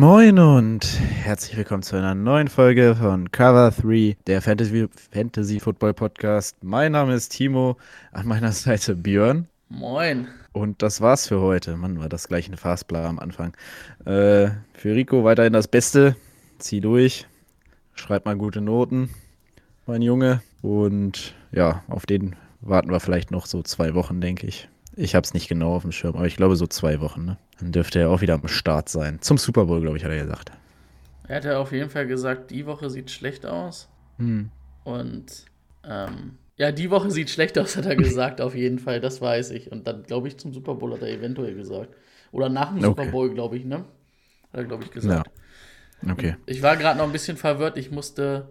Moin und herzlich willkommen zu einer neuen Folge von Cover 3, der Fantasy, Fantasy Football Podcast. Mein Name ist Timo, an meiner Seite Björn. Moin. Und das war's für heute. Mann, war das gleich eine Fastbla am Anfang. Äh, für Rico weiterhin das Beste. Zieh durch. Schreib mal gute Noten, mein Junge. Und ja, auf den warten wir vielleicht noch so zwei Wochen, denke ich. Ich habe es nicht genau auf dem Schirm, aber ich glaube so zwei Wochen. Ne? Dann dürfte er auch wieder am Start sein. Zum Super Bowl, glaube ich, hat er gesagt. Er hat ja auf jeden Fall gesagt, die Woche sieht schlecht aus. Hm. Und ähm, ja, die Woche sieht schlecht aus, hat er gesagt, auf jeden Fall, das weiß ich. Und dann, glaube ich, zum Super Bowl hat er eventuell gesagt. Oder nach dem Okay. Super Bowl, glaube ich, ne? Hat er, glaube ich, gesagt. Okay. Ich war gerade noch ein bisschen verwirrt. Ich musste,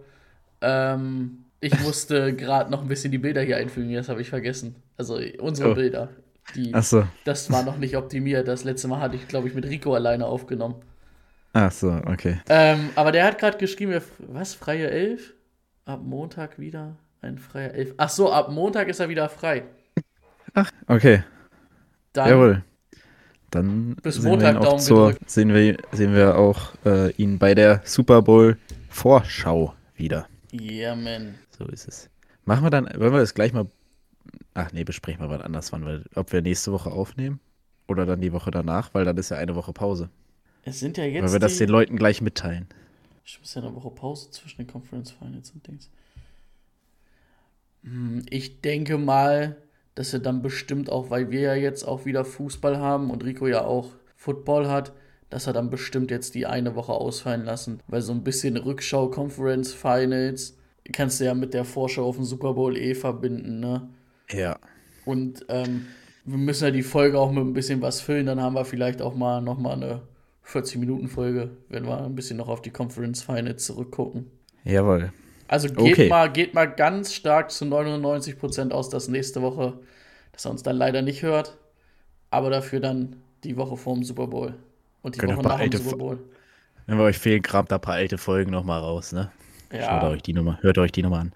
ähm, ich musste gerade noch ein bisschen die Bilder hier einfügen. Das habe ich vergessen. Also unsere Oh. Bilder. Die, Ach so. Das war noch nicht optimiert. Das letzte Mal hatte ich, glaube ich, mit Rico alleine aufgenommen. Ach so, okay. Ähm, aber der hat gerade geschrieben, wir- was, freie Elf? Ab Montag wieder ein freier Elf. Ach so, ab Montag ist er wieder frei. Okay, Dann, jawohl. Dann Bis sehen wir Montag ihn auch Daumen zur, gedrückt. sehen wir, sehen wir auch äh, ihn bei der Super Bowl Vorschau wieder. Ja, man. So ist es. Machen wir dann, wollen wir das gleich mal, ach nee, besprechen wir was anders, wann wir, ob wir nächste Woche aufnehmen oder dann die Woche danach, weil dann ist ja eine Woche Pause. Es sind ja Weil jetzt. wir das den Leuten gleich mitteilen. Ich muss ja eine Woche Pause zwischen den Conference Finals und Dings. Hm, Ich denke mal, dass er dann bestimmt auch, weil wir ja jetzt auch wieder Fußball haben und Rico ja auch Football hat, dass er dann bestimmt jetzt die eine Woche ausfallen lassen. Weil so ein bisschen Rückschau Conference Finals kannst du ja mit der Vorschau auf den Super Bowl eh verbinden, ne? Ja. Und ähm, wir müssen ja die Folge auch mit ein bisschen was füllen. Dann haben wir vielleicht auch mal noch mal eine 40-Minuten-Folge, wenn wir ein bisschen noch auf die Conference Finals zurückgucken. Jawohl. Also geht, Okay. mal, geht mal ganz stark zu 99% aus, dass nächste Woche, dass er uns dann leider nicht hört. Aber dafür dann die Woche vorm Super Bowl. Und die Können Woche nach dem Super Bowl. Wenn wir euch fehlen, kramt da ein paar alte Folgen nochmal raus, ne? Schaut Ja, euch die Nummer, hört euch die Nummer an.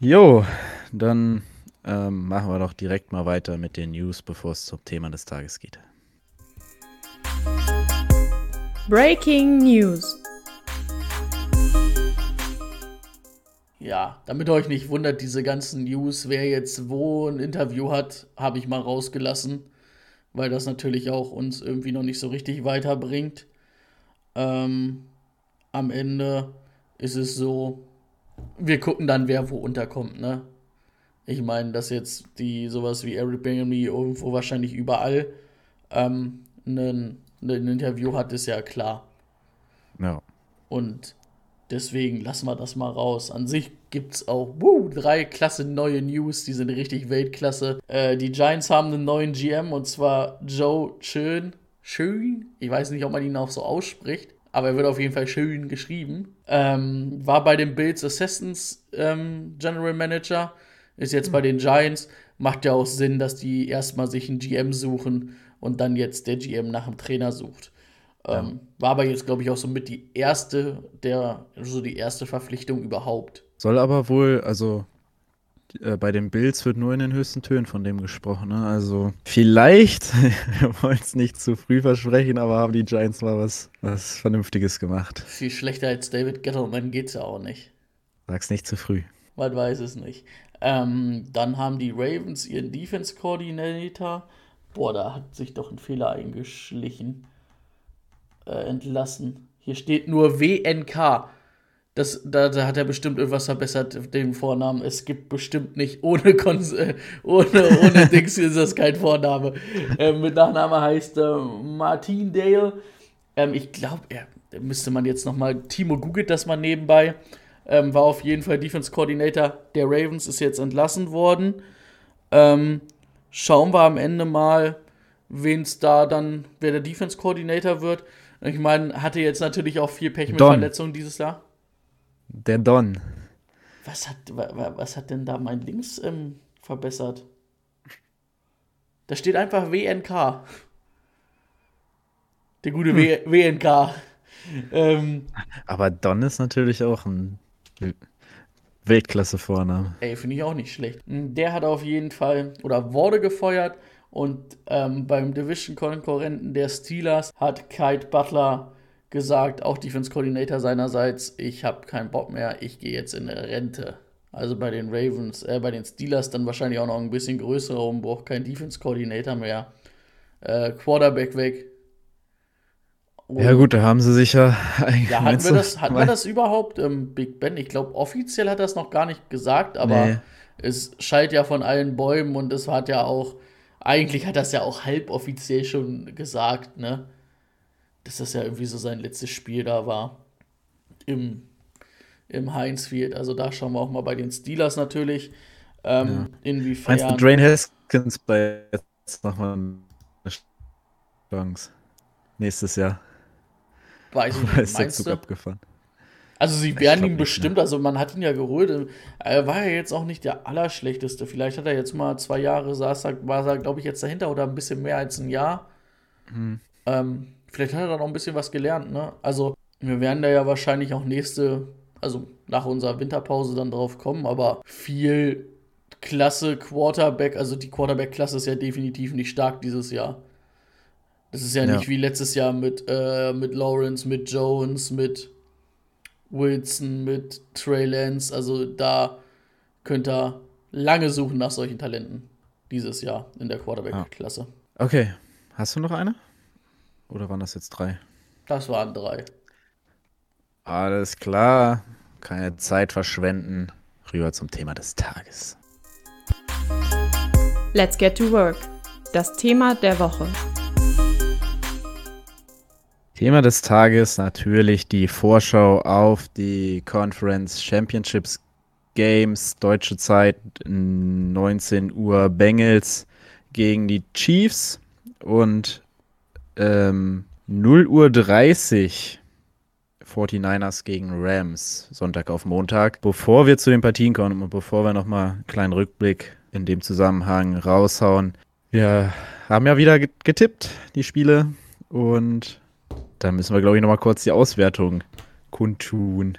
Jo, dann ähm, machen wir doch direkt mal weiter mit den News, bevor es zum Thema des Tages geht. Breaking News. ja, damit ihr euch nicht wundert, diese ganzen News, wer jetzt wo ein Interview hat, habe ich mal rausgelassen. Weil das natürlich auch uns irgendwie noch nicht so richtig weiterbringt. Ähm, am Ende ist es so, wir gucken dann, wer wo unterkommt, ne? Ich meine, dass jetzt die sowas wie Eric Bingamy irgendwo wahrscheinlich überall ähm, ein, ein Interview hat, ist ja klar. Ja. Und deswegen lassen wir das mal raus. An sich gibt es auch wuh, drei klasse neue News, die sind richtig Weltklasse. Äh, die Giants haben einen neuen GM und zwar Joe Schön. Schön? Ich weiß nicht, ob man ihn auch so ausspricht, aber er wird auf jeden Fall schön geschrieben. Ähm, war bei den Bills Assistants ähm, General Manager, ist jetzt bei den Giants. Macht ja auch Sinn, dass die erstmal sich einen GM suchen und dann jetzt der GM nach einem Trainer sucht. Ähm, war aber jetzt, glaube ich, auch so mit die erste, der, so die erste Verpflichtung überhaupt. Soll aber wohl, also äh, bei den Bills wird nur in den höchsten Tönen von dem gesprochen. Ne? Also vielleicht, wir wollen es nicht zu früh versprechen, aber haben die Giants mal was, was Vernünftiges gemacht. Viel schlechter als David Gettleman geht's ja auch nicht. Sag's nicht zu früh. Man weiß es nicht. Ähm, dann haben die Ravens ihren Defense Coordinator. Boah, da hat sich doch ein Fehler eingeschlichen. Äh, entlassen. Hier steht nur WNK. Das, da, da hat er bestimmt irgendwas verbessert, den Vornamen. Es gibt bestimmt nicht ohne Kons äh, ohne, ohne Dings ist das kein Vorname. Ähm, mit Nachname heißt äh, Martin Dale. Ähm, ich glaube, ja, müsste man jetzt noch mal. Timo googelt das mal nebenbei. Ähm, war auf jeden Fall Defense Coordinator der Ravens, ist jetzt entlassen worden. Ähm, schauen wir am Ende mal, wen es da dann, wer der Defense Coordinator wird. Ich meine, hatte jetzt natürlich auch viel Pech mit Don. Verletzungen dieses Jahr. Der Don. Was hat, wa- wa- was hat denn da mein Links ähm, verbessert? Da steht einfach WNK. Der gute w WNK. Ähm, Aber Don ist natürlich auch ein Weltklasse-Vorname. ey, finde ich auch nicht schlecht. Der hat auf jeden Fall oder wurde gefeuert und ähm, beim Division-Konkurrenten der Steelers hat Kite Butler gesagt, auch Defense Coordinator seinerseits, ich habe keinen Bock mehr, ich gehe jetzt in Rente. Also bei den Ravens, äh, bei den Steelers dann wahrscheinlich auch noch ein bisschen größerer Umbruch, kein Defense Coordinator mehr. Äh, Quarterback weg. Ja, gut, da haben sie sich ja eigentlich. Ja, hatten wir das, hatten wir das überhaupt, ähm, Big Ben? Ich glaube, offiziell hat er es noch gar nicht gesagt, aber Nee. es schallt ja von allen Bäumen und es hat ja auch, eigentlich hat das ja auch halboffiziell schon gesagt, ne? Dass das ja irgendwie so sein letztes Spiel da war. Im, im Heinz Field. Also da schauen wir auch mal bei den Steelers natürlich. Ähm, Inwiefern. Meinst du, Drain Haskins bei jetzt nochmal eine Chance? Nächstes Jahr. Weiß ich nicht, ist der Zug du? abgefahren? Also sie werden ihn bestimmt, also man hat ihn ja geholt. Er war ja jetzt auch nicht der Allerschlechteste. Vielleicht hat er jetzt mal zwei Jahre, saß, war er, glaube ich, jetzt dahinter oder ein bisschen mehr als ein Jahr. Hm. Ähm, vielleicht hat er da noch ein bisschen was gelernt, ne? Also wir werden da ja wahrscheinlich auch nächste, also nach unserer Winterpause dann drauf kommen, aber viel Klasse Quarterback, also die Quarterback-Klasse ist ja definitiv nicht stark dieses Jahr. Das ist ja, Ja. nicht wie letztes Jahr mit, äh, mit Lawrence, mit Jones, mit Wilson, mit Trey Lance. Also da könnt ihr lange suchen nach solchen Talenten dieses Jahr in der Quarterback-Klasse. Okay. Hast du noch eine? Oder waren das jetzt drei? Das waren drei. Alles klar. Keine Zeit verschwenden. Rüber zum Thema des Tages. Let's get to work. Das Thema der Woche. Thema des Tages natürlich die Vorschau auf die Conference Championships Games. Deutsche Zeit 19 Uhr Bengals gegen die Chiefs und ähm, 0 Uhr 30 49ers gegen Rams, Sonntag auf Montag. Bevor wir zu den Partien kommen und bevor wir nochmal einen kleinen Rückblick in dem Zusammenhang raushauen. Wir haben ja wieder get- getippt, die Spiele. Und da müssen wir, glaube ich, nochmal kurz die Auswertung kundtun.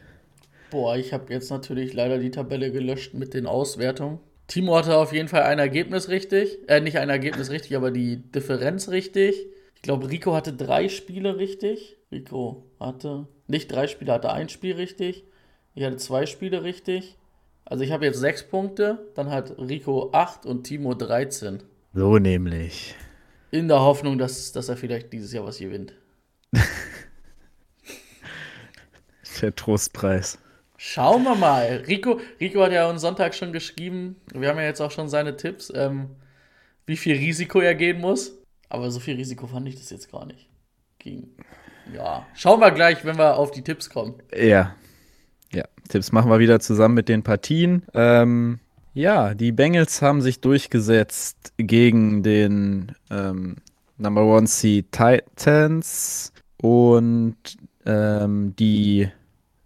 Boah, ich habe jetzt natürlich leider die Tabelle gelöscht mit den Auswertungen. Timo hatte auf jeden Fall ein Ergebnis richtig. Äh, nicht ein Ergebnis richtig, aber die Differenz richtig. Ich glaube, Rico hatte drei Spiele richtig. Rico hatte nicht drei Spiele, hatte ein Spiel richtig. Ich hatte zwei Spiele richtig. Also ich habe jetzt sechs Punkte. Dann hat Rico acht und Timo 13. So nämlich. In der Hoffnung, dass, dass er vielleicht dieses Jahr was gewinnt. Der Trostpreis. Schauen wir mal. Rico, Rico hat ja am Sonntag schon geschrieben, wir haben ja jetzt auch schon seine Tipps, ähm, wie viel Risiko er gehen muss. Aber so viel Risiko fand ich das jetzt gar nicht. Ging. Ja. Schauen wir gleich, wenn wir auf die Tipps kommen. Ja. Ja, Tipps machen wir wieder zusammen mit den Partien. Ähm, ja, die Bengals haben sich durchgesetzt gegen den ähm, Number One Seed Titans und ähm, die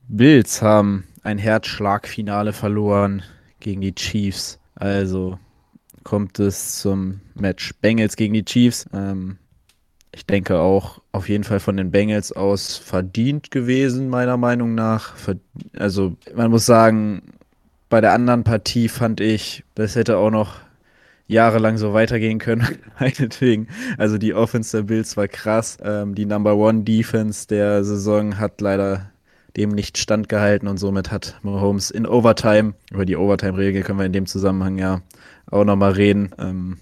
Bills haben ein Herzschlagfinale verloren gegen die Chiefs. Also kommt es zum Match Bengals gegen die Chiefs. Ähm, ich denke auch auf jeden Fall von den Bengals aus verdient gewesen, meiner Meinung nach. Also man muss sagen, bei der anderen Partie fand ich, das hätte auch noch jahrelang so weitergehen können, meinetwegen. Also die Offense der Bills war krass. Ähm, die Number One Defense der Saison hat leider dem nicht standgehalten und somit hat Mahomes in Overtime, über die Overtime-Regel können wir in dem Zusammenhang ja auch nochmal reden, ähm,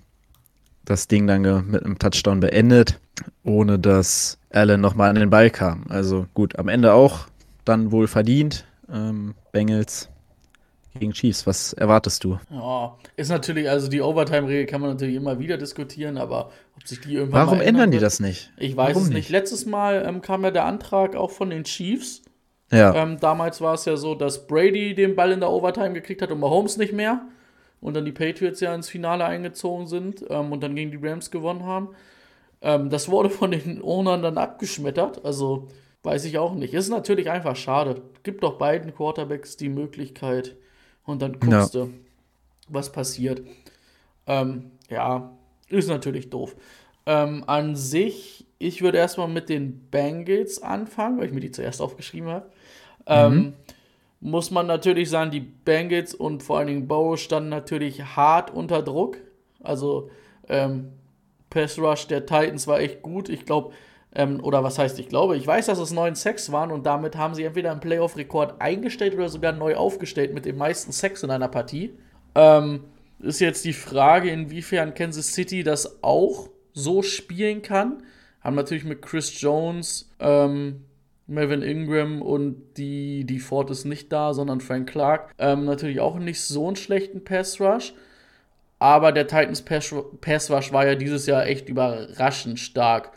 das Ding dann mit einem Touchdown beendet, ohne dass Allen nochmal an den Ball kam. Also gut, am Ende auch dann wohl verdient. Ähm, Bengals gegen Chiefs, was erwartest du? Ja, ist natürlich, also die Overtime-Regel kann man natürlich immer wieder diskutieren, aber ob sich die irgendwann Warum ändern die wird? das nicht? Ich weiß Warum es nicht. Letztes Mal ähm, kam ja der Antrag auch von den Chiefs. Ja, Ähm, damals war es ja so, dass Brady den Ball in der Overtime gekriegt hat und Mahomes nicht mehr. Und dann die Patriots ja ins Finale eingezogen sind ähm, und dann gegen die Rams gewonnen haben. Ähm, das wurde von den Ownern dann abgeschmettert. Also weiß ich auch nicht. Ist natürlich einfach schade. Gibt doch beiden Quarterbacks die Möglichkeit und dann guckst ja. du, was passiert. Ähm, ja, ist natürlich doof. Ähm, an sich, ich würde erstmal mit den Bengals anfangen, weil ich mir die zuerst aufgeschrieben habe. Ähm, mhm. muss man natürlich sagen, die Bengals und vor allen Dingen Burrow standen natürlich hart unter Druck. Also ähm, Pass Rush der Titans war echt gut. Ich glaube, ähm, oder was heißt ich glaube, ich weiß, dass es neun Sex waren und damit haben sie entweder einen Playoff-Rekord eingestellt oder sogar neu aufgestellt mit den meisten Sex in einer Partie. Ähm, ist jetzt die Frage, inwiefern Kansas City das auch so spielen kann. Haben natürlich mit Chris Jones, ähm, Melvin Ingram und die, die Ford ist nicht da, sondern Frank Clark. Ähm, natürlich auch nicht so einen schlechten Pass Rush. Aber der Titans Pass, Pass Rush war ja dieses Jahr echt überraschend stark.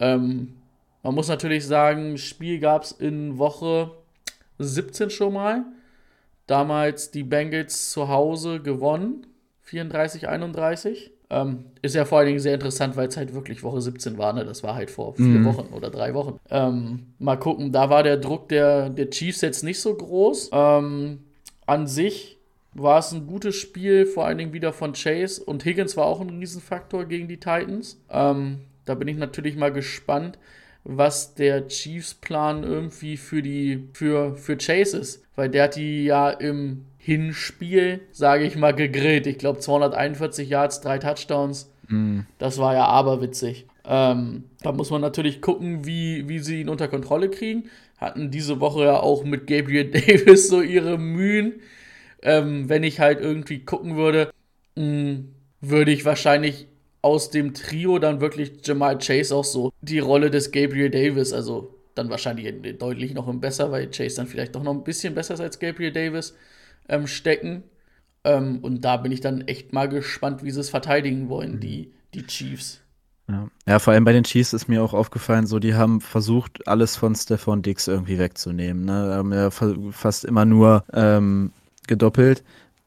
Ähm, man muss natürlich sagen, Spiel gab es in Woche 17 schon mal. Damals die Bengals zu Hause gewonnen. 34, 31. Ähm, ist ja vor allen Dingen sehr interessant, weil es halt wirklich Woche 17 war. Ne? Das war halt vor vier mhm. Wochen oder drei Wochen. Ähm, mal gucken, da war der Druck der, der Chiefs jetzt nicht so groß. Ähm, an sich war es ein gutes Spiel, vor allen Dingen wieder von Chase. Und Higgins war auch ein Riesenfaktor gegen die Titans. Ähm, da bin ich natürlich mal gespannt, was der Chiefs-Plan irgendwie für die für, für Chase ist. Weil der hat die ja im Hinspiel, sage ich mal, gegrillt. Ich glaube 241 Yards, drei Touchdowns. Mm. Das war ja aberwitzig. Ähm, da muss man natürlich gucken, wie, wie sie ihn unter Kontrolle kriegen. Hatten diese Woche ja auch mit Gabriel Davis so ihre Mühen. Ähm, wenn ich halt irgendwie gucken würde, mh, mm, würde ich wahrscheinlich aus dem Trio dann wirklich Jamal Chase auch so die Rolle des Gabriel Davis, also dann wahrscheinlich deutlich noch besser, weil Chase dann vielleicht doch noch ein bisschen besser ist als Gabriel Davis ähm, stecken. Ähm, und da bin ich dann echt mal gespannt, wie sie es verteidigen wollen, mhm. die, die Chiefs. Ja. ja. vor allem bei den Chiefs ist mir auch aufgefallen, so die haben versucht, alles von Stefan Dix irgendwie wegzunehmen. Ne? Haben ja fast immer nur ähm, gedoppelt.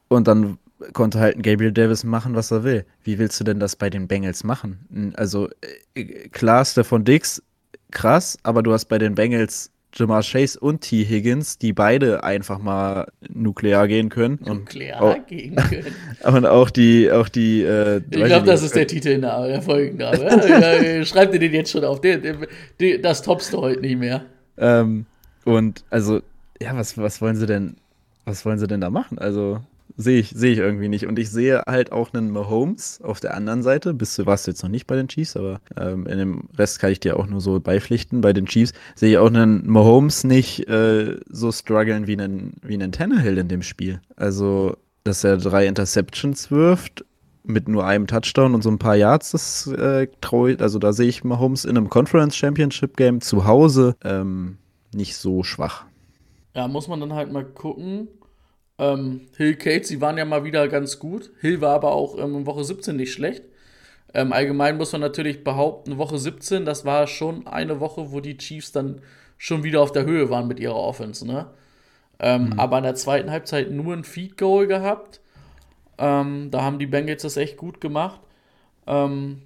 Und dann konnte halt ein Gabriel Davis machen, was er will. Wie willst du denn das bei den Bengals machen? Also äh, klar, Stefan Dix, krass, aber du hast bei den Bengals Jamar Chase und T. Higgins, die beide einfach mal nuklear gehen können. Nuklear auch, gehen können. und auch die, auch die. Äh, ich glaube, das ist der Titel der Folgenname. ja, schreib dir den jetzt schon auf. Das toppst du heute nicht mehr. Ähm, und also, ja, was, was wollen sie denn? Was wollen sie denn da machen? Also, Sehe ich, sehe ich irgendwie nicht. Und ich sehe halt auch einen Mahomes auf der anderen Seite. Bist du warst jetzt noch nicht bei den Chiefs, aber ähm, in dem Rest kann ich dir auch nur so beipflichten. Bei den Chiefs sehe ich auch einen Mahomes nicht äh, so strugglen wie einen, wie einen Tannehill in dem Spiel. Also, dass er drei Interceptions wirft mit nur einem Touchdown und so ein paar Yards, das äh, traue ich, also da sehe ich Mahomes in einem Conference Championship Game zu Hause ähm, nicht so schwach. Ja, muss man dann halt mal gucken ähm, Hill Cates, sie waren ja mal wieder ganz gut. Hill war aber auch ähm, in Woche 17 nicht schlecht. Ähm, allgemein muss man natürlich behaupten, Woche 17, das war schon eine Woche, wo die Chiefs dann schon wieder auf der Höhe waren mit ihrer Offense, ne? Ähm, mhm. Aber in der zweiten Halbzeit nur ein Feed Goal gehabt. Ähm, da haben die Bengals das echt gut gemacht. Ähm,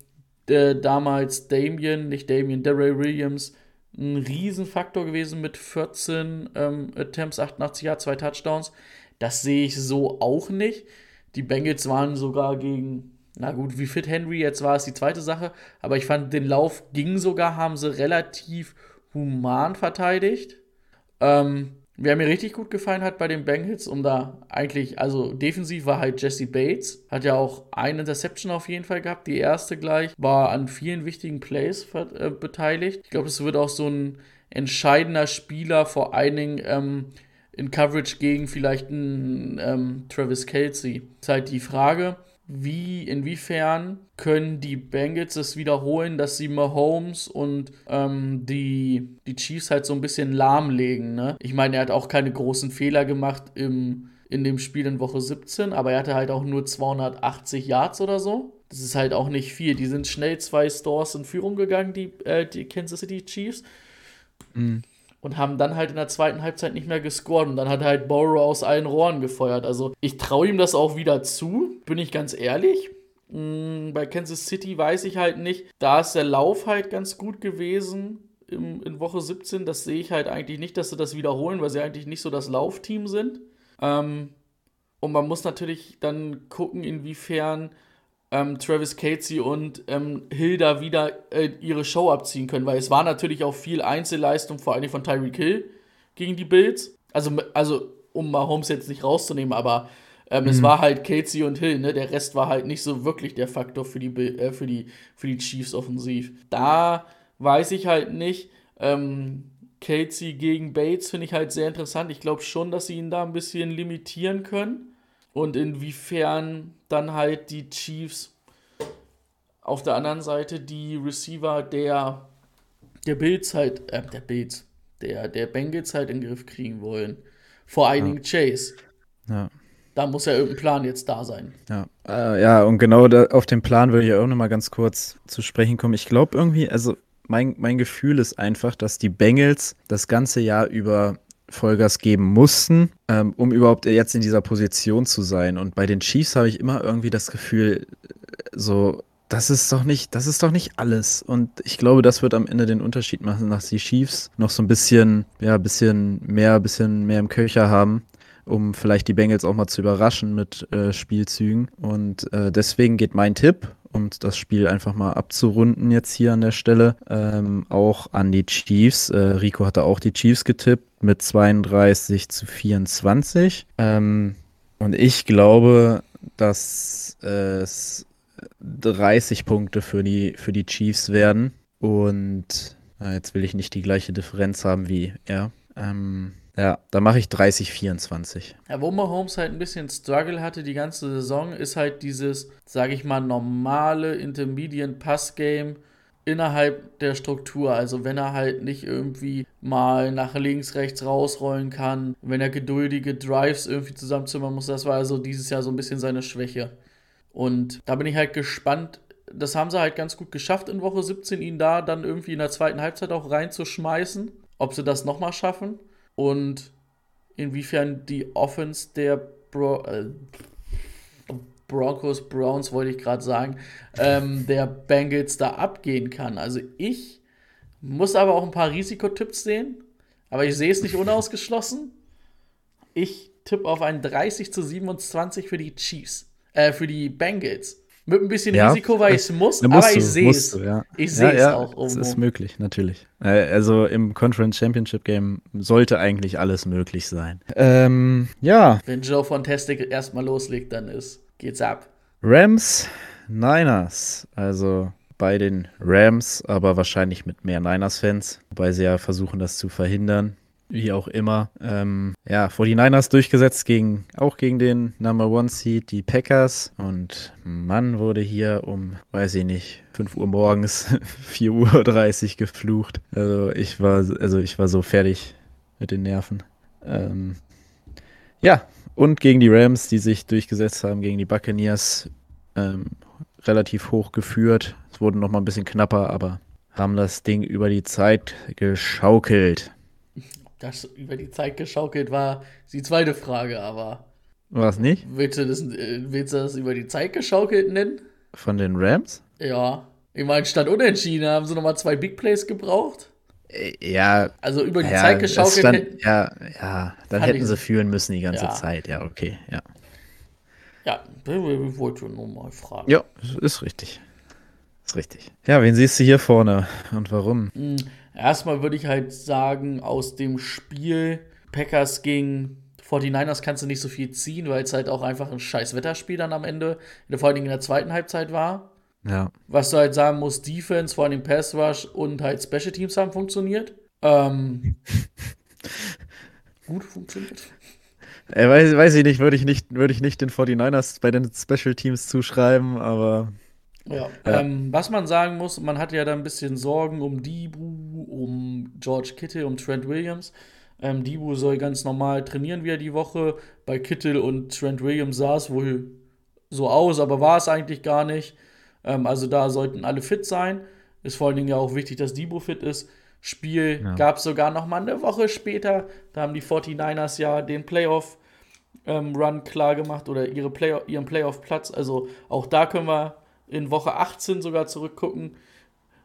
der, damals Damien, nicht Damien, Darrell Williams, ein Riesenfaktor gewesen mit 14 ähm, Attempts, 88 Yards, zwei Touchdowns. Das sehe ich so auch nicht. Die Bengals waren sogar gegen, na gut, wie fit Henry jetzt war, ist die zweite Sache. Aber ich fand, den Lauf ging sogar, haben sie relativ human verteidigt. Ähm, Wer mir richtig gut gefallen hat bei den Bengals, um da eigentlich, also defensiv war halt Jesse Bates, hat ja auch eine Interception auf jeden Fall gehabt, die erste gleich, war an vielen wichtigen Plays äh, beteiligt. Ich glaube, es wird auch so ein entscheidender Spieler, vor allen Dingen ähm, in Coverage gegen vielleicht einen ähm, Travis Kelsey. Ist halt die Frage, wie, inwiefern können die Bengals es wiederholen, dass sie Mahomes und ähm, die, die Chiefs halt so ein bisschen lahmlegen. Ne? Ich meine, er hat auch keine großen Fehler gemacht im, in dem Spiel in Woche 17, aber er hatte halt auch nur 280 Yards oder so. Das ist halt auch nicht viel. Die sind schnell zwei Stores in Führung gegangen, die, äh, die Kansas City Chiefs. Mhm und haben dann halt in der zweiten Halbzeit nicht mehr gescored und dann hat halt Borrow aus allen Rohren gefeuert. Also ich traue ihm das auch wieder zu, bin ich ganz ehrlich. Mm, bei Kansas City weiß ich halt nicht. Da ist der Lauf halt ganz gut gewesen in Woche 17. Das sehe ich halt eigentlich nicht, dass sie das wiederholen, weil sie eigentlich nicht so das Laufteam sind. Ähm, und man muss natürlich dann gucken, inwiefern ähm, Travis Casey und ähm, Hilda wieder äh, ihre Show abziehen können, weil es war natürlich auch viel Einzelleistung, vor allem von Tyreek Hill gegen die Bills. Also, also um Mahomes jetzt nicht rauszunehmen, aber ähm, mhm. es war halt Casey und Hill, ne? Der Rest war halt nicht so wirklich der Faktor für die, äh, für die, für die Chiefs offensiv. Da weiß ich halt nicht. Ähm, Casey gegen Bates finde ich halt sehr interessant. Ich glaube schon, dass sie ihn da ein bisschen limitieren können. Und inwiefern dann halt die Chiefs auf der anderen Seite die Receiver der, der Bills halt, äh, der Bills, der, der Bengals halt in den Griff kriegen wollen. Vor allen Dingen ja. Chase. Ja. Da muss ja irgendein Plan jetzt da sein. Ja, äh, ja und genau da, auf den Plan würde ich auch noch mal ganz kurz zu sprechen kommen. Ich glaube irgendwie, also mein, mein Gefühl ist einfach, dass die Bengals das ganze Jahr über Vollgas geben mussten, ähm, um überhaupt jetzt in dieser Position zu sein. Und bei den Chiefs habe ich immer irgendwie das Gefühl, so, das ist doch nicht, das ist doch nicht alles. Und ich glaube, das wird am Ende den Unterschied machen, dass die Chiefs noch so ein bisschen, ja, bisschen mehr, bisschen mehr im Köcher haben, um vielleicht die Bengals auch mal zu überraschen mit äh, Spielzügen. Und äh, deswegen geht mein Tipp um das Spiel einfach mal abzurunden jetzt hier an der Stelle, ähm, auch an die Chiefs. Äh, Rico hatte auch die Chiefs getippt mit 32 zu 24. Ähm, und ich glaube, dass es 30 Punkte für die, für die Chiefs werden. Und äh, jetzt will ich nicht die gleiche Differenz haben wie er. Ähm, ja, da mache ich 30, 24. Ja, wo Mahomes halt ein bisschen Struggle hatte die ganze Saison, ist halt dieses, sage ich mal, normale Intermediate Pass Game innerhalb der Struktur. Also wenn er halt nicht irgendwie mal nach links, rechts rausrollen kann, wenn er geduldige Drives irgendwie zusammenzimmern muss, das war also dieses Jahr so ein bisschen seine Schwäche. Und da bin ich halt gespannt. Das haben sie halt ganz gut geschafft in Woche 17, ihn da dann irgendwie in der zweiten Halbzeit auch reinzuschmeißen. Ob sie das nochmal schaffen und inwiefern die Offense der Bro äh, Broncos, Browns wollte ich gerade sagen, ähm, der Bengals da abgehen kann. Also ich muss aber auch ein paar Risikotipps sehen, aber ich sehe es nicht unausgeschlossen. Ich tippe auf ein 30 zu 27 für die Chiefs, äh, für die Bengals. Mit ein bisschen ja, Risiko, weil ich es muss, aber ich sehe es. Ja. Ich sehe es ja, auch irgendwo. Es ist möglich, natürlich. Äh, also im Conference Championship Game sollte eigentlich alles möglich sein. Ähm, ja. Wenn Joe Fantastic erstmal loslegt, dann ist, geht's ab. Rams, Niners. Also bei den Rams, aber wahrscheinlich mit mehr Niners-Fans, wobei sie ja versuchen, das zu verhindern wie auch immer. Ähm, ja, 49ers durchgesetzt gegen, auch gegen den Number One Seed, die Packers. Und Mann wurde hier um, weiß ich nicht, 5 Uhr morgens, 4.30 Uhr geflucht. Also ich war, also ich war so fertig mit den Nerven. Ähm, ja, und gegen die Rams, die sich durchgesetzt haben, gegen die Buccaneers, ähm, relativ hoch geführt. Es wurde noch mal ein bisschen knapper, aber haben das Ding über die Zeit geschaukelt das über die Zeit geschaukelt war, die zweite Frage, aber. War es nicht? Willst du, das, äh, willst du das über die Zeit geschaukelt nennen? Von den Rams? Ja. Ich meine, statt unentschieden haben sie nochmal zwei Big Plays gebraucht. Äh, ja. Also über die ja, Zeit geschaukelt. Stand, ja, ja, dann hätten sie führen müssen die ganze ja. Zeit. Ja, okay, ja. Ja, ich wollte nur mal fragen. Ja, ist richtig. Ist richtig. Ja, wen siehst du hier vorne und warum? Erstmal würde ich halt sagen, aus dem Spiel Packers gegen 49ers kannst du nicht so viel ziehen, weil es halt auch einfach ein scheiß Wetterspiel dann am Ende, vor allen Dingen in der zweiten Halbzeit war. Ja. Was du halt sagen musst, Defense, vor allem Pass Rush und halt Special Teams haben funktioniert. Ähm, gut funktioniert. Äh, weiß, weiß ich nicht, würde ich nicht, würde ich nicht den 49ers bei den Special Teams zuschreiben, aber ja. Ähm, was man sagen muss, man hat ja da ein bisschen Sorgen um Dibu, um George Kittle, um Trent Williams. Ähm, Dibu soll ganz normal trainieren wieder die Woche. Bei Kittle und Trent Williams sah es wohl so aus, aber war es eigentlich gar nicht. Ähm, also da sollten alle fit sein. Ist vor allen Dingen ja auch wichtig, dass Dibu fit ist. Spiel ja. gab es sogar noch mal eine Woche später. Da haben die 49ers ja den Playoff-Run ähm, klar gemacht oder ihre Play ihren Playoff-Platz. Also auch da können wir in Woche 18 sogar zurückgucken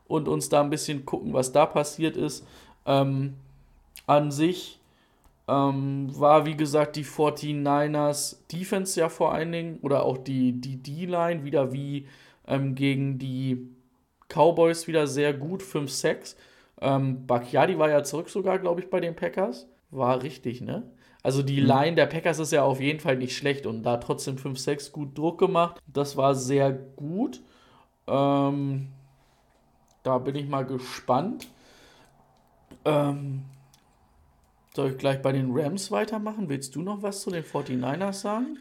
und uns da ein bisschen gucken, was da passiert ist. Ähm, an sich ähm, war, wie gesagt, die 49ers Defense ja vor allen Dingen oder auch die D-Line wieder wie ähm, gegen die Cowboys wieder sehr gut, 5-6. Ähm, Bacchiadi war ja zurück sogar, glaube ich, bei den Packers. War richtig, ne? Also die mhm. Line der Packers ist ja auf jeden Fall nicht schlecht und da trotzdem 5-6 gut Druck gemacht. Das war sehr gut. Ähm, da bin ich mal gespannt. Ähm, soll ich gleich bei den Rams weitermachen? Willst du noch was zu den 49ers sagen?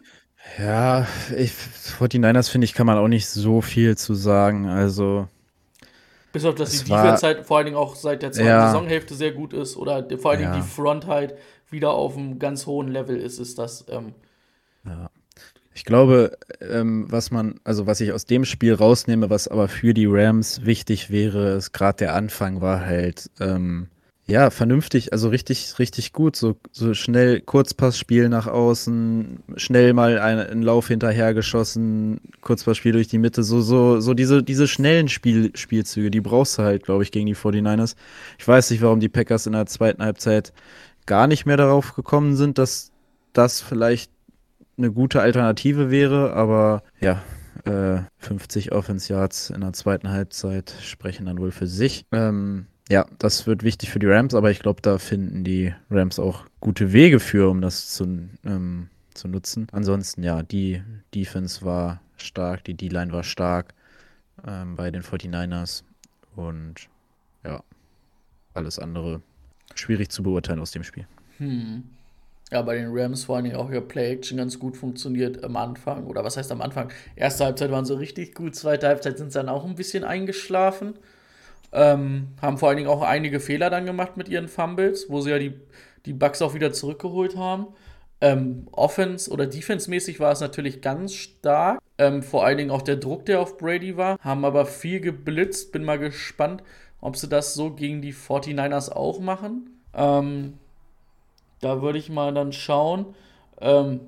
Ja, ich, 49ers finde ich, kann man auch nicht so viel zu sagen. Also. Bis auf, dass die Defense halt vor allen Dingen auch seit der zweiten ja, Saisonhälfte sehr gut ist oder vor allen Dingen ja. die Front halt wieder auf einem ganz hohen Level ist, ist das. Ähm, ja. Ich glaube, ähm, was man, also was ich aus dem Spiel rausnehme, was aber für die Rams wichtig wäre, ist gerade der Anfang war halt, ähm, ja, vernünftig, also richtig, richtig gut. So, so schnell Kurzpassspiel nach außen, schnell mal einen Lauf hinterhergeschossen, Kurzpassspiel durch die Mitte, so, so, so diese, diese schnellen Spiel, Spielzüge, die brauchst du halt, glaube ich, gegen die 49ers. Ich weiß nicht, warum die Packers in der zweiten Halbzeit gar nicht mehr darauf gekommen sind, dass das vielleicht eine gute Alternative wäre, aber ja, äh, 50 Offense Yards in der zweiten Halbzeit sprechen dann wohl für sich. Ähm, ja, das wird wichtig für die Rams, aber ich glaube, da finden die Rams auch gute Wege für, um das zu, ähm, zu nutzen. Ansonsten, ja, die Defense war stark, die D-Line war stark ähm, bei den 49ers und ja, alles andere schwierig zu beurteilen aus dem Spiel. Hm. Ja, bei den Rams vor allem auch ihr Play-Action ganz gut funktioniert am Anfang. Oder was heißt am Anfang? Erste Halbzeit waren sie richtig gut, zweite Halbzeit sind sie dann auch ein bisschen eingeschlafen. Ähm, haben vor allen Dingen auch einige Fehler dann gemacht mit ihren Fumbles, wo sie ja die, die Bugs auch wieder zurückgeholt haben. Ähm, Offense- oder Defense-mäßig war es natürlich ganz stark. Ähm, vor allen Dingen auch der Druck, der auf Brady war. Haben aber viel geblitzt. Bin mal gespannt, ob sie das so gegen die 49ers auch machen. Ähm, da würde ich mal dann schauen. Ähm,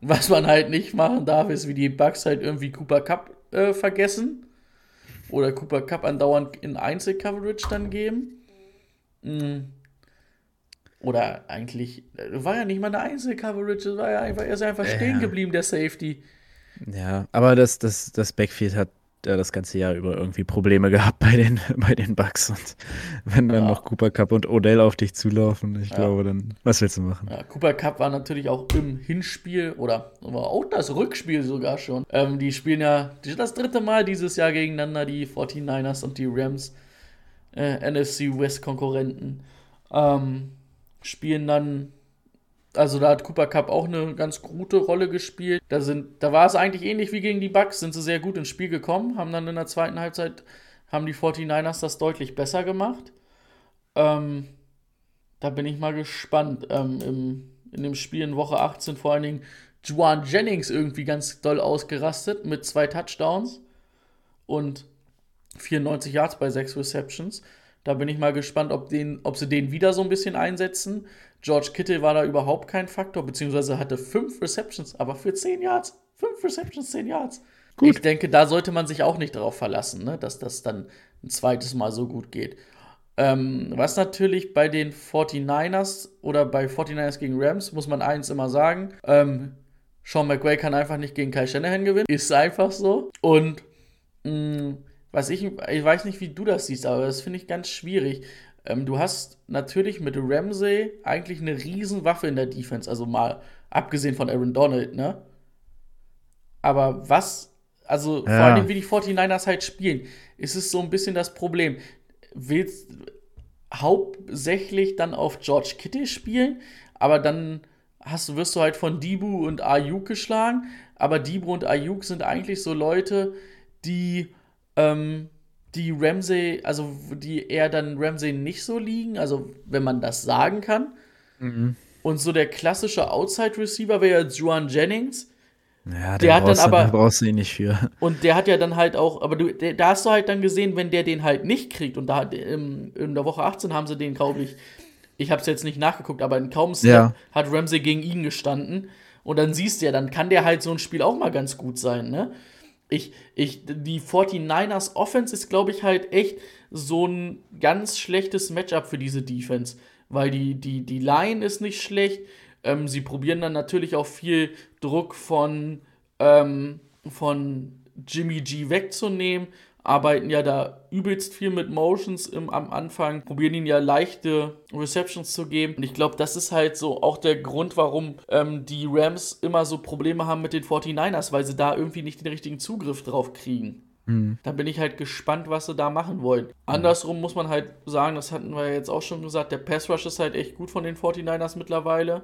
was man halt nicht machen darf, ist wie die Bugs halt irgendwie Cooper Cup äh, vergessen oder Cooper Cup andauernd in Einzelcoverage dann geben. Hm. Oder eigentlich, war ja nicht mal eine Einzelcoverage, war ja einfach, er ist einfach stehen geblieben, der Safety. Ja, aber das, das, das Backfield hat ja das ganze Jahr über irgendwie Probleme gehabt bei den, bei den Bugs. Und wenn dann ja. noch Cooper Cup und Odell auf dich zulaufen, ich ja. glaube, dann, was willst du machen? Ja, Cooper Cup war natürlich auch im Hinspiel oder war auch das Rückspiel sogar schon. Ähm, die spielen ja das dritte Mal dieses Jahr gegeneinander, die 49ers und die Rams, äh, NFC West Konkurrenten. Ähm, spielen dann also da hat Cooper Cup auch eine ganz gute Rolle gespielt. Da, sind, da war es eigentlich ähnlich wie gegen die Bucks, sind sie sehr gut ins Spiel gekommen, haben dann in der zweiten Halbzeit, haben die 49ers das deutlich besser gemacht. Ähm, da bin ich mal gespannt. Ähm, im, in dem Spiel in Woche 18 vor allen Dingen Juan Jennings irgendwie ganz doll ausgerastet mit zwei Touchdowns und 94 Yards bei sechs Receptions. Da bin ich mal gespannt, ob, den, ob sie den wieder so ein bisschen einsetzen. George Kittle war da überhaupt kein Faktor, beziehungsweise hatte fünf Receptions, aber für zehn Yards. Fünf Receptions, zehn Yards. Gut. Ich denke, da sollte man sich auch nicht darauf verlassen, ne, dass das dann ein zweites Mal so gut geht. Ähm, was natürlich bei den 49ers oder bei 49ers gegen Rams, muss man eins immer sagen, ähm, Sean McWay kann einfach nicht gegen Kai Shanahan gewinnen. Ist einfach so. Und mh, mm, was ich, ich weiß nicht, wie du das siehst, aber das finde ich ganz schwierig. Ähm, du hast natürlich mit Ramsey eigentlich eine Riesenwaffe in der Defense, also mal abgesehen von Aaron Donald, ne? Aber was, also ja. vor allem wie die 49ers halt spielen, ist es so ein bisschen das Problem. Willst hauptsächlich dann auf George Kittle spielen, aber dann hast, wirst du halt von Dibu und Ayuk geschlagen. Aber Dibu und Ayuk sind eigentlich so Leute, die ähm, die Ramsey, also die eher dann Ramsey nicht so liegen, also wenn man das sagen kann. Mhm. Und so der klassische Outside-Receiver wäre ja Juan Jennings. Ja, der hat dann aber. Da brauchst du ihn nicht für. Und der hat ja dann halt auch, aber du, der, da hast du halt dann gesehen, wenn der den halt nicht kriegt, und da in, in der Woche 18 haben sie den, glaube ich, ich habe es jetzt nicht nachgeguckt, aber in kaum Snap ja. hat Ramsey gegen ihn gestanden. Und dann siehst du ja, dann kann der halt so ein Spiel auch mal ganz gut sein, ne? Ich, ich, die 49ers Offense ist, glaube ich, halt echt so ein ganz schlechtes Matchup für diese Defense. Weil die, die, die Line ist nicht schlecht. Ähm, sie probieren dann natürlich auch viel Druck von, ähm, von Jimmy G wegzunehmen arbeiten ja da übelst viel mit Motions im, am Anfang, probieren ihnen ja leichte Receptions zu geben. Und ich glaube, das ist halt so auch der Grund, warum ähm, die Rams immer so Probleme haben mit den 49ers, weil sie da irgendwie nicht den richtigen Zugriff drauf kriegen. Mhm. Da bin ich halt gespannt, was sie da machen wollen. Andersrum muss man halt sagen, das hatten wir jetzt auch schon gesagt, der Pass Rush ist halt echt gut von den 49ers mittlerweile.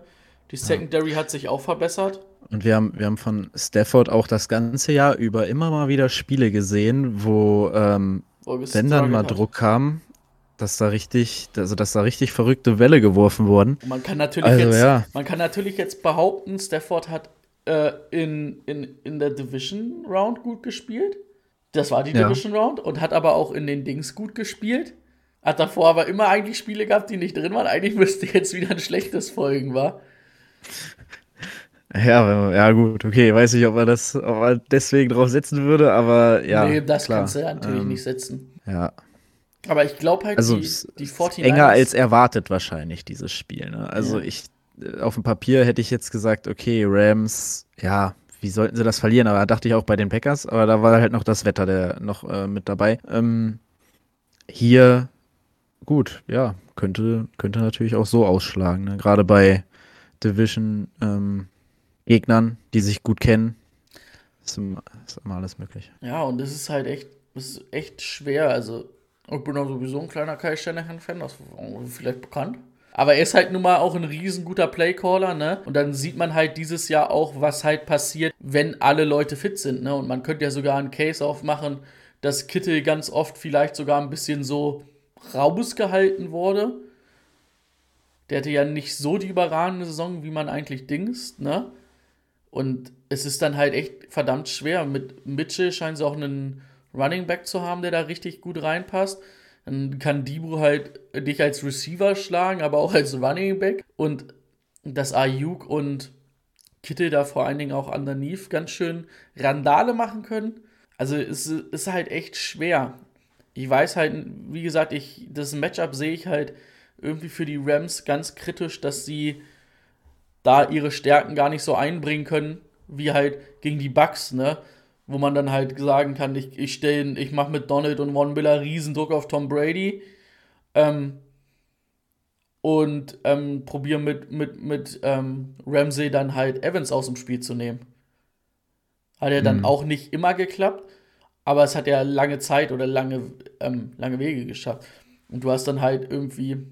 Die Secondary ja. hat sich auch verbessert. Und wir haben, wir haben von Stafford auch das ganze Jahr über immer mal wieder Spiele gesehen, wo, ähm, wo wenn dann mal hat. Druck kam, dass da richtig, also dass da richtig verrückte Welle geworfen wurden. man kann natürlich also, jetzt, ja. man kann natürlich jetzt behaupten, Stafford hat äh, in, in, in der Division Round gut gespielt. Das war die ja. Division Round und hat aber auch in den Dings gut gespielt. Hat davor aber immer eigentlich Spiele gehabt, die nicht drin waren. Eigentlich müsste jetzt wieder ein schlechtes Folgen war. Ja, ja, gut, okay. Weiß nicht, ob er das, ob er deswegen drauf setzen würde, aber ja. Nee, das klar. kannst du ja natürlich ähm, nicht setzen. Ja. Aber ich glaube halt, also, die, die 49 Enger als erwartet wahrscheinlich, dieses Spiel. Ne? Also ja. ich, auf dem Papier hätte ich jetzt gesagt, okay, Rams, ja, wie sollten sie das verlieren? Aber da dachte ich auch bei den Packers, aber da war halt noch das Wetter der noch äh, mit dabei. Ähm, hier, gut, ja, könnte, könnte natürlich auch so ausschlagen. Ne? Gerade bei Division ähm, Gegnern, die sich gut kennen. Ist immer, ist immer alles möglich. Ja, und es ist halt echt, ist echt schwer. Also, ich bin auch sowieso ein kleiner Kai Shanahan-Fan, das ist vielleicht bekannt. Aber er ist halt nun mal auch ein riesenguter Playcaller, ne? Und dann sieht man halt dieses Jahr auch, was halt passiert, wenn alle Leute fit sind, ne? Und man könnte ja sogar einen Case aufmachen, dass Kittel ganz oft vielleicht sogar ein bisschen so rausgehalten wurde. Der hatte ja nicht so die überragende Saison, wie man eigentlich dingst, ne? Und es ist dann halt echt verdammt schwer. Mit Mitchell scheint sie auch einen Running Back zu haben, der da richtig gut reinpasst. Dann kann Dibro halt dich als Receiver schlagen, aber auch als Running Back. Und dass Ayuk und Kittel da vor allen Dingen auch underneath ganz schön Randale machen können. Also es ist halt echt schwer. Ich weiß halt, wie gesagt, ich, das Matchup sehe ich halt irgendwie für die Rams ganz kritisch, dass sie da ihre Stärken gar nicht so einbringen können, wie halt gegen die Bucks, ne? Wo man dann halt sagen kann, ich, ich stelle, ich mache mit Donald und Von Miller Riesendruck auf Tom Brady. Ähm, und ähm, probiere mit, mit, mit ähm, Ramsey dann halt Evans aus dem Spiel zu nehmen. Hat ja dann mhm. auch nicht immer geklappt, aber es hat ja lange Zeit oder lange, ähm, lange Wege geschafft. Und du hast dann halt irgendwie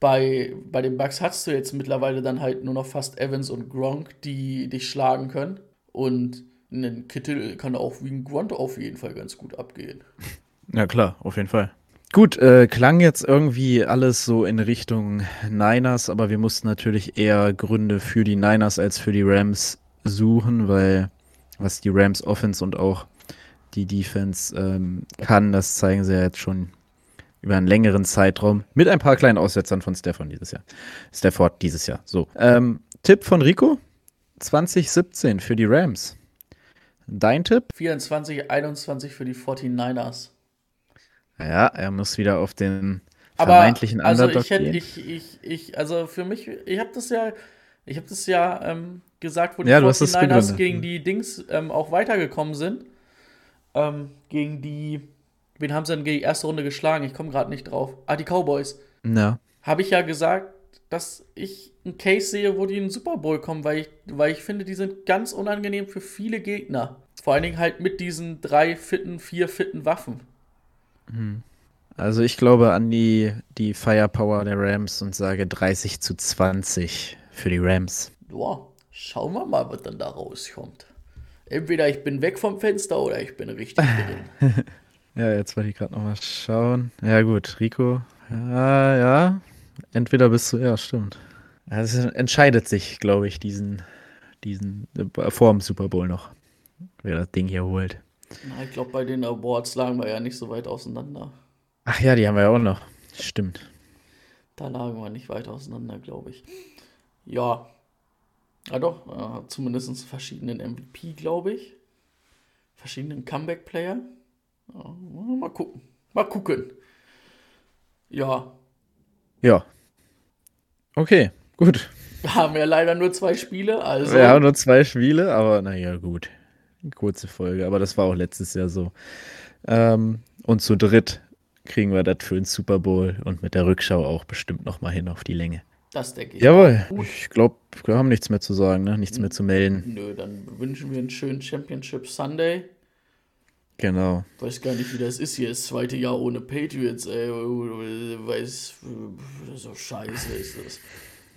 bei, bei den Bucks hast du jetzt mittlerweile dann halt nur noch fast Evans und Gronk, die dich schlagen können. Und ein Kittel kann auch wie ein Grunt auf jeden Fall ganz gut abgehen. Ja, klar, auf jeden Fall. Gut, äh, klang jetzt irgendwie alles so in Richtung Niners, aber wir mussten natürlich eher Gründe für die Niners als für die Rams suchen, weil was die Rams Offense und auch die Defense ähm, kann, das zeigen sie ja jetzt schon über einen längeren Zeitraum mit ein paar kleinen Aussetzern von Stefan dieses Jahr. Stafford dieses Jahr. So. Ähm, Tipp von Rico: 2017 für die Rams. Dein Tipp? 24, 21 für die 49ers. Ja, er muss wieder auf den vermeintlichen Aber, also Underdog ich, hätte, gehen. Ich, ich, ich, also für mich, ich habe das ja, ich habe das ja ähm, gesagt, wo die ja, 49ers gegen die Dings ähm, auch weitergekommen sind. Ähm, gegen die Wen haben sie denn die erste Runde geschlagen? Ich komme gerade nicht drauf. Ah, die Cowboys. Ja. Habe ich ja gesagt, dass ich einen Case sehe, wo die in den Super Bowl kommen, weil ich, weil ich finde, die sind ganz unangenehm für viele Gegner. Vor allen Dingen halt mit diesen drei fitten, vier fitten Waffen. Hm. Also ich glaube an die, die Firepower der Rams und sage 30 zu 20 für die Rams. Boah, schauen wir mal, was dann da rauskommt. Entweder ich bin weg vom Fenster oder ich bin richtig drin. Ja, jetzt wollte ich gerade noch mal schauen. Ja, gut, Rico. Ja, ja. Entweder bist du, ja, stimmt. Es entscheidet sich, glaube ich, diesen, diesen, äh, vor dem Super Bowl noch, wer das Ding hier holt. Na, ich glaube, bei den Awards lagen wir ja nicht so weit auseinander. Ach ja, die haben wir ja auch noch. Stimmt. Da lagen wir nicht weit auseinander, glaube ich. Ja. Ja, doch. Äh, zumindest verschiedenen MVP, glaube ich. verschiedenen Comeback-Player. Ja, mal gucken. Mal gucken. Ja. Ja. Okay, gut. Wir haben ja leider nur zwei Spiele, also. Wir haben nur zwei Spiele, aber naja, gut. Kurze Folge, aber das war auch letztes Jahr so. Ähm, und zu dritt kriegen wir das für den Super Bowl und mit der Rückschau auch bestimmt nochmal hin auf die Länge. Das denke ich. Jawohl, ich glaube, wir haben nichts mehr zu sagen, ne? nichts mehr zu melden. Nö, dann wünschen wir einen schönen Championship Sunday. Genau. Weiß gar nicht, wie das ist hier, das zweite Jahr ohne Patriots, ey. Weiß, so scheiße ist das.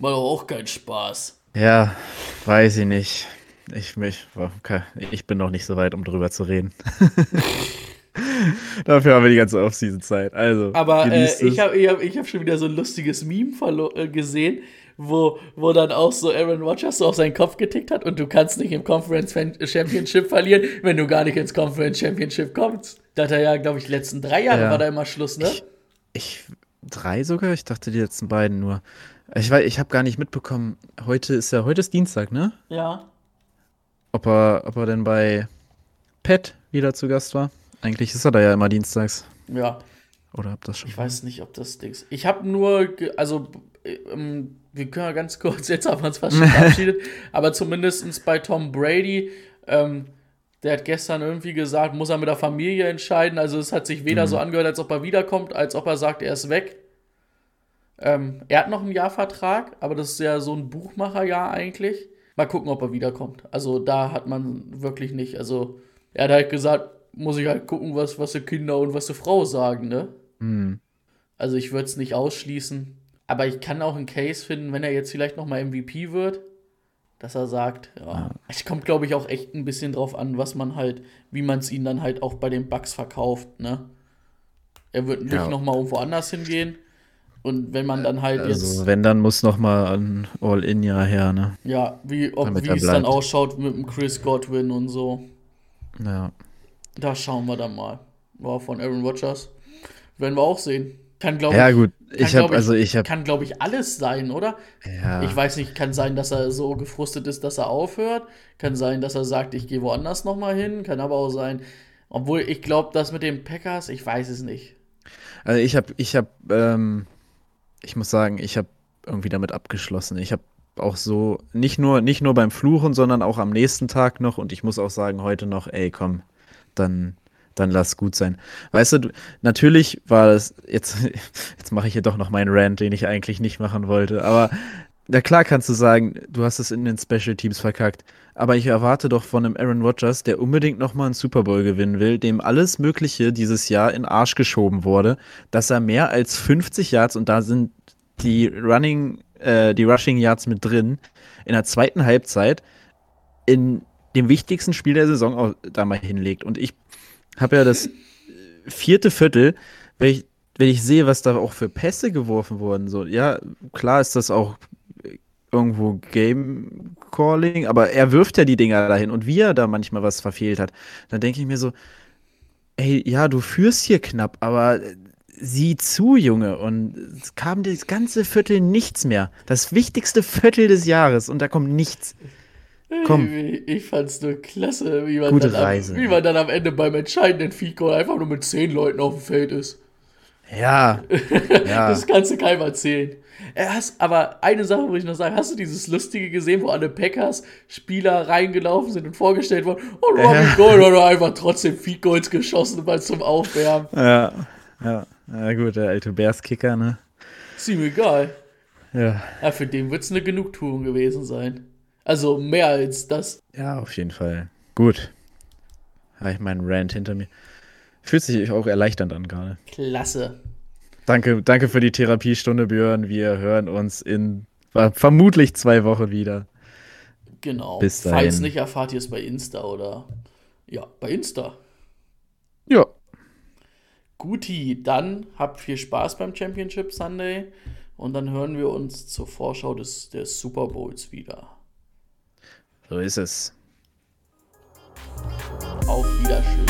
Macht auch keinen Spaß. Ja, weiß ich nicht. Ich, mich, okay, ich bin noch nicht so weit, um drüber zu reden. Dafür haben wir die ganze Offseason-Zeit. Also, Aber äh, ich habe ich hab, ich hab schon wieder so ein lustiges Meme äh, gesehen, wo, wo dann auch so Aaron Rodgers so auf seinen Kopf getickt hat und du kannst nicht im Conference Championship verlieren, wenn du gar nicht ins Conference Championship kommst. Da hat er ja, glaube ich, die letzten drei Jahre ja. war da immer Schluss, ne? Ich, ich, drei sogar? Ich dachte die letzten beiden nur. Ich weiß, ich habe gar nicht mitbekommen. Heute ist ja, heute ist Dienstag, ne? Ja. Ob er, ob er denn bei Pat wieder zu Gast war? Eigentlich ist er da ja immer dienstags. Ja. Oder habt das schon? Ich weiß nicht, ob das Dings. Ich habe nur, also ähm, wir können ja ganz kurz, jetzt haben wir uns fast schon verabschiedet, aber zumindest bei Tom Brady, ähm, der hat gestern irgendwie gesagt, muss er mit der Familie entscheiden. Also es hat sich weder mhm. so angehört, als ob er wiederkommt, als ob er sagt, er ist weg. Ähm, er hat noch einen Jahrvertrag, aber das ist ja so ein Buchmacherjahr eigentlich. Mal gucken, ob er wiederkommt. Also da hat man wirklich nicht, also er hat halt gesagt, muss ich halt gucken, was, was die Kinder und was die Frau sagen, ne? Mhm. Also ich würde es nicht ausschließen. Aber ich kann auch einen Case finden, wenn er jetzt vielleicht nochmal MVP wird, dass er sagt, ja, es kommt, glaube ich, auch echt ein bisschen drauf an, was man halt, wie man es ihn dann halt auch bei den Bugs verkauft, ne? Er wird nicht ja. nochmal irgendwo anders hingehen. Und wenn man dann halt also, jetzt. Also, wenn, dann muss nochmal ein All-In-Jahr her, ne? Ja, wie, wie es dann ausschaut mit dem Chris Godwin und so. Ja. Da schauen wir dann mal. War von Aaron Rodgers. Werden wir auch sehen. Kann, glaube ja, ich. gut. Ich habe, also ich habe. Kann, glaube ich, alles sein, oder? Ja. Ich weiß nicht, kann sein, dass er so gefrustet ist, dass er aufhört. Kann sein, dass er sagt, ich gehe woanders nochmal hin. Kann aber auch sein, obwohl ich glaube, das mit den Packers, ich weiß es nicht. Also ich habe, ich habe, ähm, ich muss sagen, ich habe irgendwie damit abgeschlossen. Ich habe auch so, nicht nur, nicht nur beim Fluchen, sondern auch am nächsten Tag noch und ich muss auch sagen, heute noch, ey, komm, dann, dann lass gut sein. Weißt du, natürlich war das, jetzt, jetzt mache ich hier doch noch meinen Rant, den ich eigentlich nicht machen wollte, aber na klar kannst du sagen, du hast es in den Special Teams verkackt, aber ich erwarte doch von einem Aaron Rodgers, der unbedingt nochmal einen Super Bowl gewinnen will, dem alles Mögliche dieses Jahr in Arsch geschoben wurde, dass er mehr als 50 Yards, und da sind die Running, äh, die Rushing Yards mit drin, in der zweiten Halbzeit in dem wichtigsten Spiel der Saison auch da mal hinlegt. Und ich habe ja das vierte Viertel, wenn ich, wenn ich sehe, was da auch für Pässe geworfen wurden, so, ja, klar ist das auch irgendwo Game Calling, aber er wirft ja die Dinger dahin und wie er da manchmal was verfehlt hat, dann denke ich mir so, ey, ja, du führst hier knapp, aber sieh zu, Junge. Und es kam das ganze Viertel nichts mehr. Das wichtigste Viertel des Jahres und da kommt nichts. Komm. Ich, ich fand's nur klasse, wie man, Gute dann Reise. Am, wie man dann am Ende beim entscheidenden Fico einfach nur mit zehn Leuten auf dem Feld ist. Ja. ja. das kannst du keinem erzählen. Hast, aber eine Sache muss ich noch sagen: Hast du dieses Lustige gesehen, wo alle Packers-Spieler reingelaufen sind und vorgestellt wurden? Und Robbie ja. Gold hat einfach trotzdem Feed Goals geschossen, weil zum Aufwärmen. Ja, ja. Ja, gut, der alte Bears-Kicker, ne? Ihm egal. Ja. ja für den wird es eine Genugtuung gewesen sein. Also mehr als das. Ja, auf jeden Fall. Gut. Habe ich meinen Rant hinter mir. Fühlt sich auch erleichternd an gerade. Klasse. Danke, danke für die Therapiestunde, Björn. Wir hören uns in vermutlich zwei Wochen wieder. Genau. Bis dahin. Falls nicht, erfahrt ihr es bei Insta oder. Ja, bei Insta. Ja. Guti, dann habt viel Spaß beim Championship Sunday und dann hören wir uns zur Vorschau des, des Super Bowls wieder. So ist es. Auf Wiedersehen.